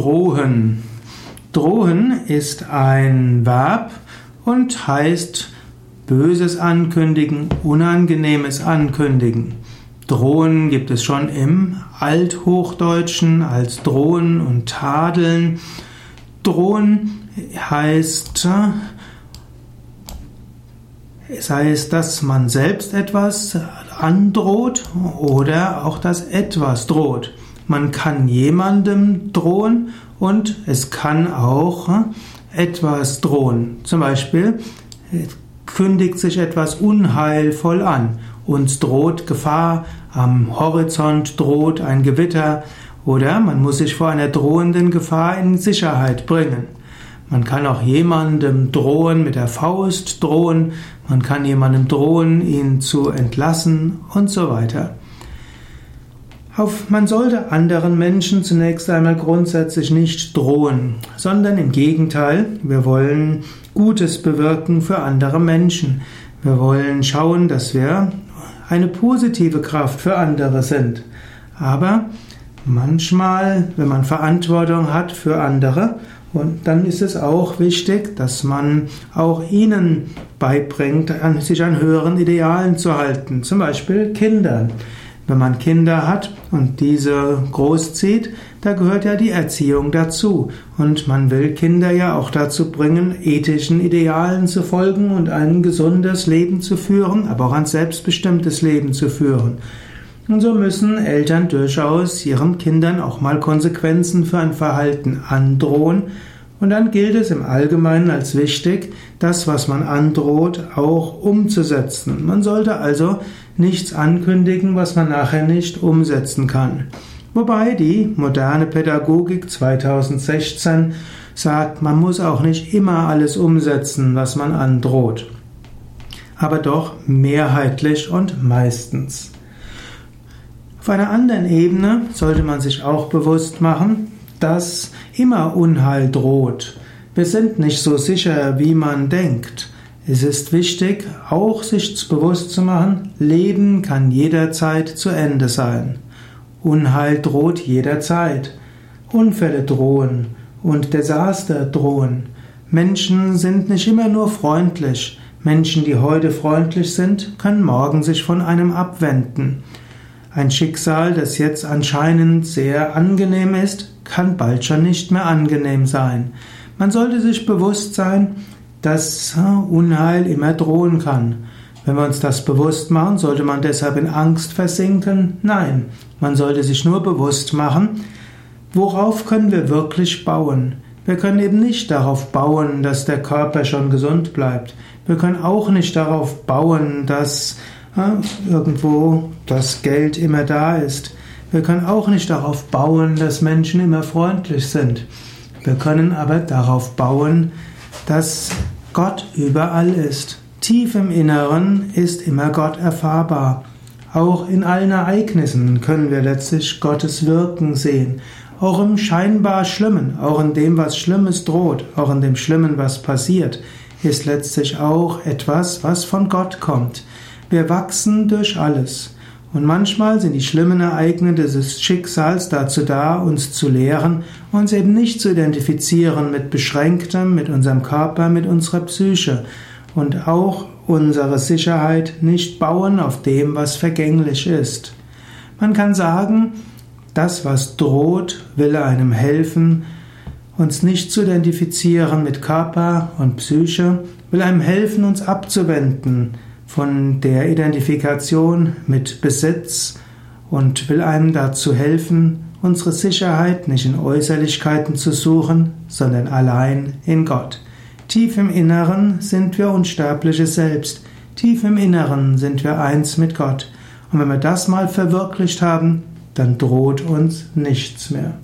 Drohen. Drohen ist ein Verb und heißt Böses ankündigen, Unangenehmes ankündigen. Drohen gibt es schon im Althochdeutschen als drohen und tadeln. Drohen heißt, es heißt, dass man selbst etwas androht oder auch, dass etwas droht. Man kann jemandem drohen und es kann auch hm, etwas drohen. Zum Beispiel kündigt sich etwas unheilvoll an. Uns droht Gefahr, am Horizont droht ein Gewitter oder man muss sich vor einer drohenden Gefahr in Sicherheit bringen. Man kann auch jemandem drohen, mit der Faust drohen, man kann jemandem drohen, ihn zu entlassen und so weiter. Auf, man sollte anderen Menschen zunächst einmal grundsätzlich nicht drohen, sondern im Gegenteil, wir wollen Gutes bewirken für andere Menschen. Wir wollen schauen, dass wir eine positive Kraft für andere sind. Aber manchmal, wenn man Verantwortung hat für andere, und dann ist es auch wichtig, dass man auch ihnen beibringt, sich an höheren Idealen zu halten, zum Beispiel Kindern. Wenn man Kinder hat und diese großzieht, da gehört ja die Erziehung dazu. Und man will Kinder ja auch dazu bringen, ethischen Idealen zu folgen und ein gesundes Leben zu führen, aber auch ein selbstbestimmtes Leben zu führen. Und so müssen Eltern durchaus ihren Kindern auch mal Konsequenzen für ein Verhalten androhen. Und dann gilt es im Allgemeinen als wichtig, das, was man androht, auch umzusetzen. Man sollte also nichts ankündigen, was man nachher nicht umsetzen kann. Wobei die moderne Pädagogik 2016 sagt, man muss auch nicht immer alles umsetzen, was man androht. Aber doch mehrheitlich und meistens. Auf einer anderen Ebene sollte man sich auch bewusst machen, dass immer Unheil droht. Wir sind nicht so sicher, wie man denkt. Es ist wichtig, auch sich bewusst zu machen, Leben kann jederzeit zu Ende sein. Unheil droht jederzeit. Unfälle drohen und Desaster drohen. Menschen sind nicht immer nur freundlich. Menschen, die heute freundlich sind, können morgen sich von einem abwenden. Ein Schicksal, das jetzt anscheinend sehr angenehm ist, kann bald schon nicht mehr angenehm sein. Man sollte sich bewusst sein, dass Unheil immer drohen kann. Wenn wir uns das bewusst machen, sollte man deshalb in Angst versinken? Nein, man sollte sich nur bewusst machen, worauf können wir wirklich bauen. Wir können eben nicht darauf bauen, dass der Körper schon gesund bleibt. Wir können auch nicht darauf bauen, dass irgendwo das Geld immer da ist. Wir können auch nicht darauf bauen, dass Menschen immer freundlich sind. Wir können aber darauf bauen, dass Gott überall ist. Tief im Inneren ist immer Gott erfahrbar. Auch in allen Ereignissen können wir letztlich Gottes Wirken sehen. Auch im scheinbar Schlimmen, auch in dem, was Schlimmes droht, auch in dem Schlimmen, was passiert, ist letztlich auch etwas, was von Gott kommt. Wir wachsen durch alles. Und manchmal sind die schlimmen Ereignisse des Schicksals dazu da, uns zu lehren, uns eben nicht zu identifizieren mit Beschränktem, mit unserem Körper, mit unserer Psyche und auch unsere Sicherheit nicht bauen auf dem, was vergänglich ist. Man kann sagen, das, was droht, will einem helfen, uns nicht zu identifizieren mit Körper und Psyche, will einem helfen, uns abzuwenden von der Identifikation mit Besitz und will einem dazu helfen, unsere Sicherheit nicht in Äußerlichkeiten zu suchen, sondern allein in Gott. Tief im Inneren sind wir unsterbliche Selbst. Tief im Inneren sind wir eins mit Gott. Und wenn wir das mal verwirklicht haben, dann droht uns nichts mehr.